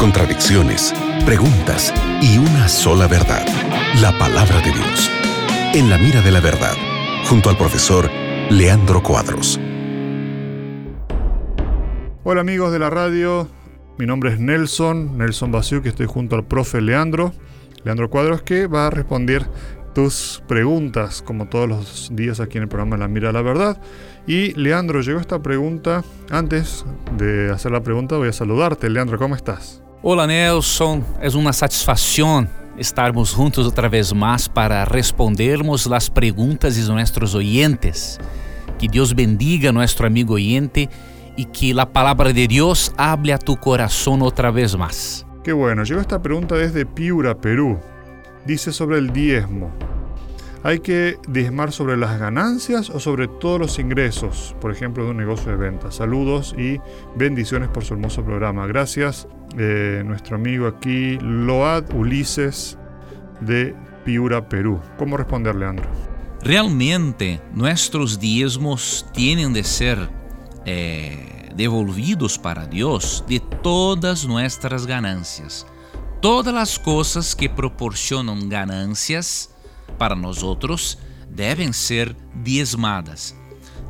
contradicciones, preguntas y una sola verdad, la palabra de Dios. En la mira de la verdad, junto al profesor Leandro Cuadros. Hola amigos de la radio, mi nombre es Nelson, Nelson Basiu, que estoy junto al profe Leandro, Leandro Cuadros, que va a responder tus preguntas, como todos los días aquí en el programa La Mira la Verdad. Y Leandro, llegó esta pregunta. Antes de hacer la pregunta, voy a saludarte. Leandro, ¿cómo estás? Hola Nelson, es una satisfacción estarmos juntos otra vez más para respondermos las preguntas de nuestros oyentes. Que Dios bendiga a nuestro amigo oyente y que la palabra de Dios hable a tu corazón otra vez más. Qué bueno, llegó esta pregunta desde Piura, Perú. Dice sobre el diezmo. ¿Hay que diezmar sobre las ganancias o sobre todos los ingresos, por ejemplo, de un negocio de venta? Saludos y bendiciones por su hermoso programa. Gracias, eh, nuestro amigo aquí, Load Ulises de Piura, Perú. ¿Cómo responder, Leandro? Realmente, nuestros diezmos tienen de ser eh, devolvidos para Dios de todas nuestras ganancias. Todas las cosas que proporcionan ganancias para nós outros devem ser diezmadas.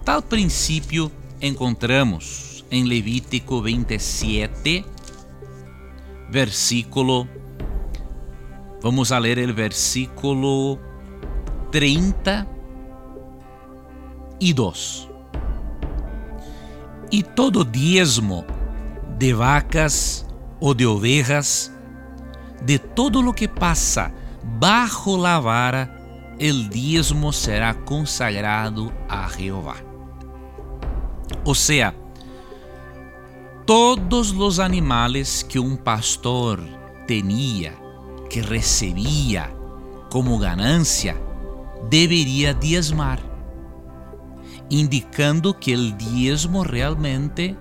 Tal princípio encontramos em Levítico 27, versículo. Vamos a ler o versículo 32. E todo diezmo de vacas ou de ovejas, de todo lo que passa bajo la vara, el diezmo será consagrado a Jehová. O sea, todos los animales que un pastor tenía, que recebía como ganancia, deveria diezmar, indicando que el diezmo realmente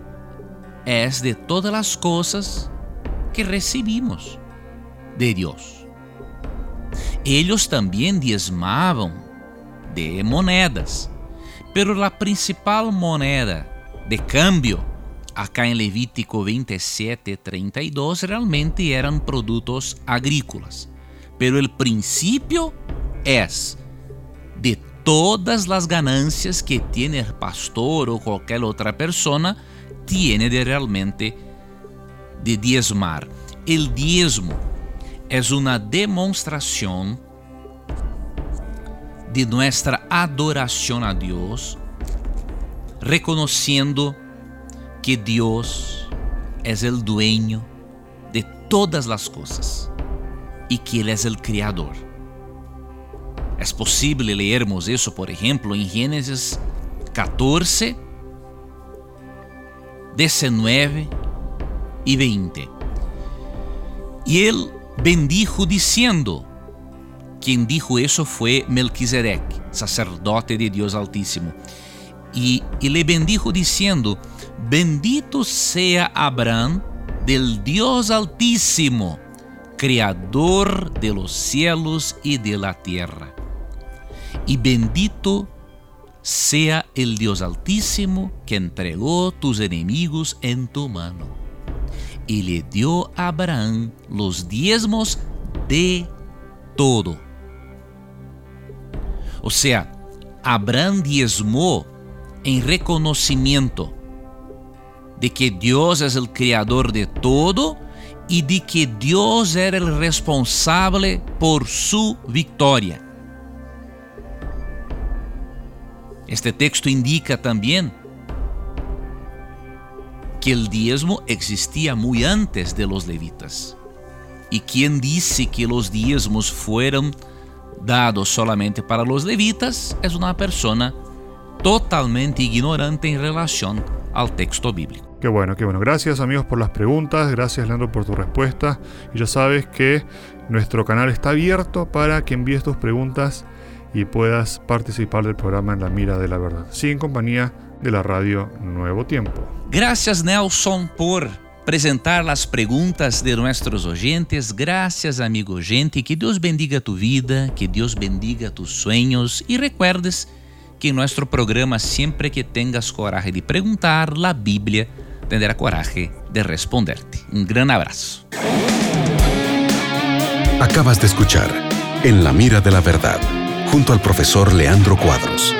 es de todas las cosas que recibimos de Dios. Ellos também diezmavam de monedas, pero a principal moneda de câmbio, acá em Levítico 27, 32, realmente eram produtos agrícolas. Pero o princípio é de todas as ganancias que tiene el pastor ou qualquer outra persona, tiene de realmente de diezmar. El diezmo es una demostración de nuestra adoración a Dios, reconociendo que Dios es el dueño de todas las cosas y que Él es el Creador. Es posible leermos eso, por ejemplo, en Génesis 14, 19 y 20. Y Él bendijo diciendo, quien dijo eso fue Melquisedec, sacerdote de Dios Altísimo. Y, y, le bendijo diciendo, bendito sea Abraham del Dios Altísimo, Creador de los cielos y de la tierra. Y bendito sea el Dios Altísimo que entregó tus enemigos en tu mano y le dio a Abraham los diezmos de todo. O sea, Abraham diezmó en reconocimiento de que Dios es el creador de todo y de que Dios era el responsable por su victoria. Este texto indica también que el diezmo existía muy antes de los levitas. Y quien dice que los diezmos fueron dados solamente para los levitas es una persona totalmente ignorante en relación al texto bíblico. Qué bueno, qué bueno. Gracias amigos por las preguntas, gracias Leandro por tu respuesta. Y ya sabes que nuestro canal está abierto para que envíes tus preguntas y puedas participar del programa en la mira de la verdad. Sí, en compañía de la radio Nuevo Tiempo. Gracias Nelson por apresentar as perguntas de nossos oyentes. Gracias, amigo gente. Que Deus bendiga tu vida, que Deus bendiga tus sueños e recuerdes que em nosso programa, sempre que tengas coragem de perguntar, a Bíblia tendrá coragem de responderte. Un gran abrazo. Acabas de escuchar En la mira de la verdad, junto al profesor Leandro Cuadros.